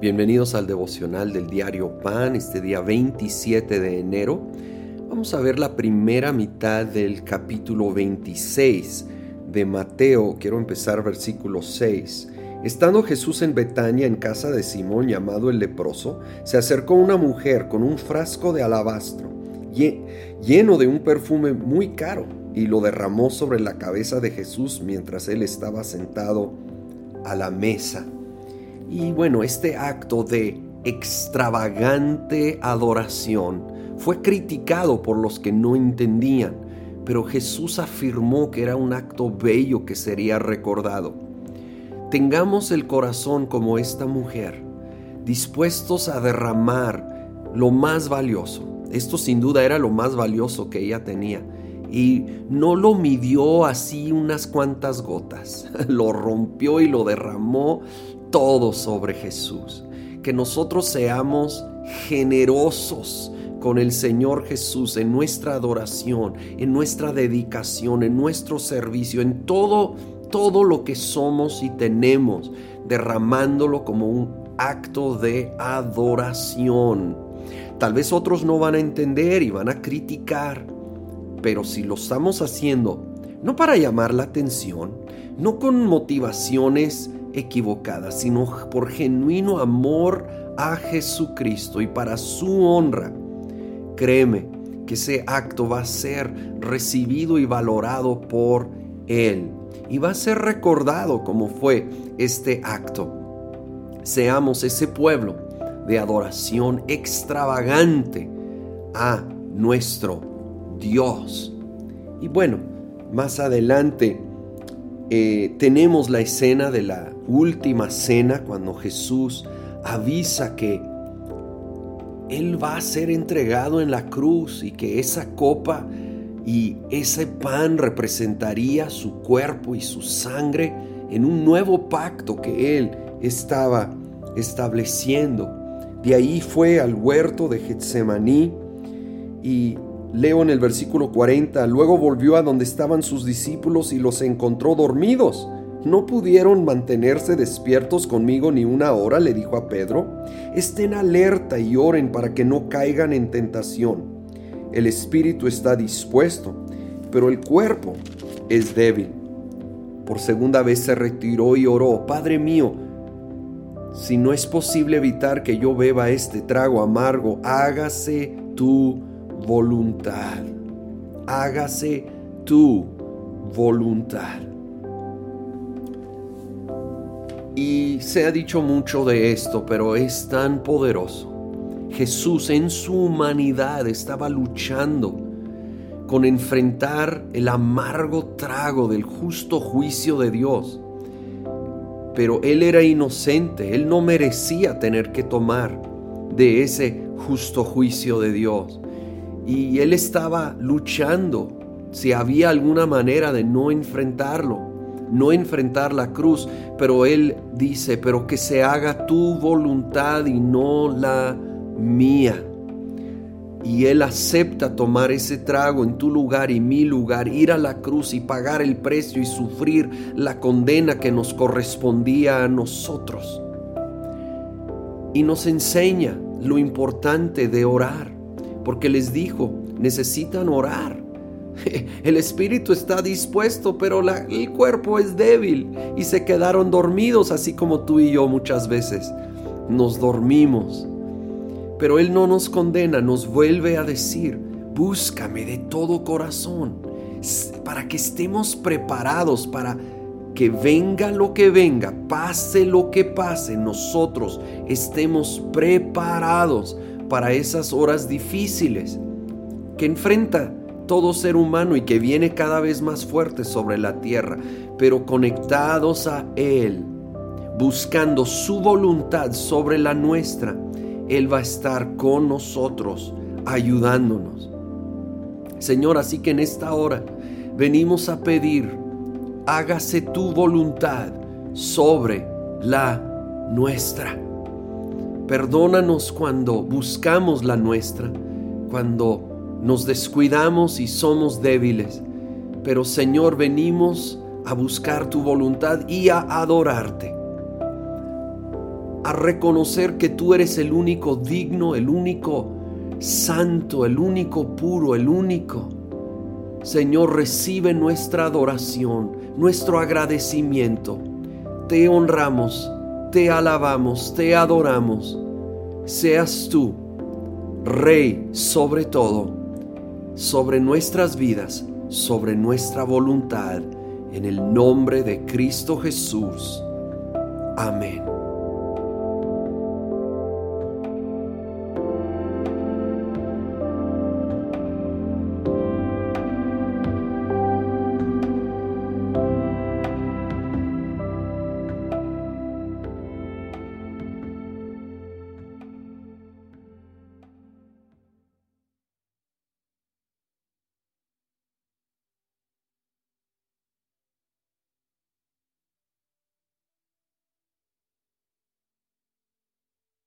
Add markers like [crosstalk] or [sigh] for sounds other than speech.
Bienvenidos al devocional del diario Pan, este día 27 de enero. Vamos a ver la primera mitad del capítulo 26 de Mateo. Quiero empezar versículo 6. Estando Jesús en Betania, en casa de Simón llamado el leproso, se acercó una mujer con un frasco de alabastro lleno de un perfume muy caro y lo derramó sobre la cabeza de Jesús mientras él estaba sentado a la mesa. Y bueno, este acto de extravagante adoración fue criticado por los que no entendían, pero Jesús afirmó que era un acto bello que sería recordado. Tengamos el corazón como esta mujer, dispuestos a derramar lo más valioso. Esto sin duda era lo más valioso que ella tenía. Y no lo midió así unas cuantas gotas, [laughs] lo rompió y lo derramó todo sobre Jesús. Que nosotros seamos generosos con el Señor Jesús en nuestra adoración, en nuestra dedicación, en nuestro servicio, en todo todo lo que somos y tenemos, derramándolo como un acto de adoración. Tal vez otros no van a entender y van a criticar, pero si lo estamos haciendo no para llamar la atención, no con motivaciones equivocadas, sino por genuino amor a Jesucristo y para su honra. Créeme que ese acto va a ser recibido y valorado por Él y va a ser recordado como fue este acto. Seamos ese pueblo de adoración extravagante a nuestro Dios. Y bueno, más adelante eh, tenemos la escena de la última cena cuando Jesús avisa que Él va a ser entregado en la cruz y que esa copa y ese pan representaría su cuerpo y su sangre en un nuevo pacto que Él estaba estableciendo. De ahí fue al huerto de Getsemaní y Leo en el versículo 40, luego volvió a donde estaban sus discípulos y los encontró dormidos. ¿No pudieron mantenerse despiertos conmigo ni una hora? le dijo a Pedro. Estén alerta y oren para que no caigan en tentación. El espíritu está dispuesto, pero el cuerpo es débil. Por segunda vez se retiró y oró, Padre mío, si no es posible evitar que yo beba este trago amargo, hágase tu voluntad. Hágase tu voluntad. Y se ha dicho mucho de esto, pero es tan poderoso. Jesús en su humanidad estaba luchando con enfrentar el amargo trago del justo juicio de Dios. Pero Él era inocente, Él no merecía tener que tomar de ese justo juicio de Dios y él estaba luchando si había alguna manera de no enfrentarlo, no enfrentar la cruz, pero él dice, pero que se haga tu voluntad y no la mía. Y él acepta tomar ese trago en tu lugar y mi lugar, ir a la cruz y pagar el precio y sufrir la condena que nos correspondía a nosotros. Y nos enseña lo importante de orar porque les dijo, necesitan orar. [laughs] El espíritu está dispuesto, pero el cuerpo es débil y se quedaron dormidos, así como tú y yo muchas veces nos dormimos. Pero Él no nos condena, nos vuelve a decir, búscame de todo corazón, para que estemos preparados para que venga lo que venga, pase lo que pase, nosotros estemos preparados para esas horas difíciles que enfrenta todo ser humano y que viene cada vez más fuerte sobre la tierra, pero conectados a Él, buscando su voluntad sobre la nuestra, Él va a estar con nosotros, ayudándonos. Señor, así que en esta hora venimos a pedir, hágase tu voluntad sobre la nuestra. Perdónanos cuando buscamos la nuestra, cuando nos descuidamos y somos débiles. Pero Señor, venimos a buscar tu voluntad y a adorarte. a reconocer que tú eres el único digno, el único santo, el único puro, el único. Señor, recibe nuestra adoración, nuestro agradecimiento. Te honramos, te alabamos, te adoramos. Seas tú, Rey sobre todo, sobre nuestras vidas, sobre nuestra voluntad, en el nombre de Cristo Jesús. Amén.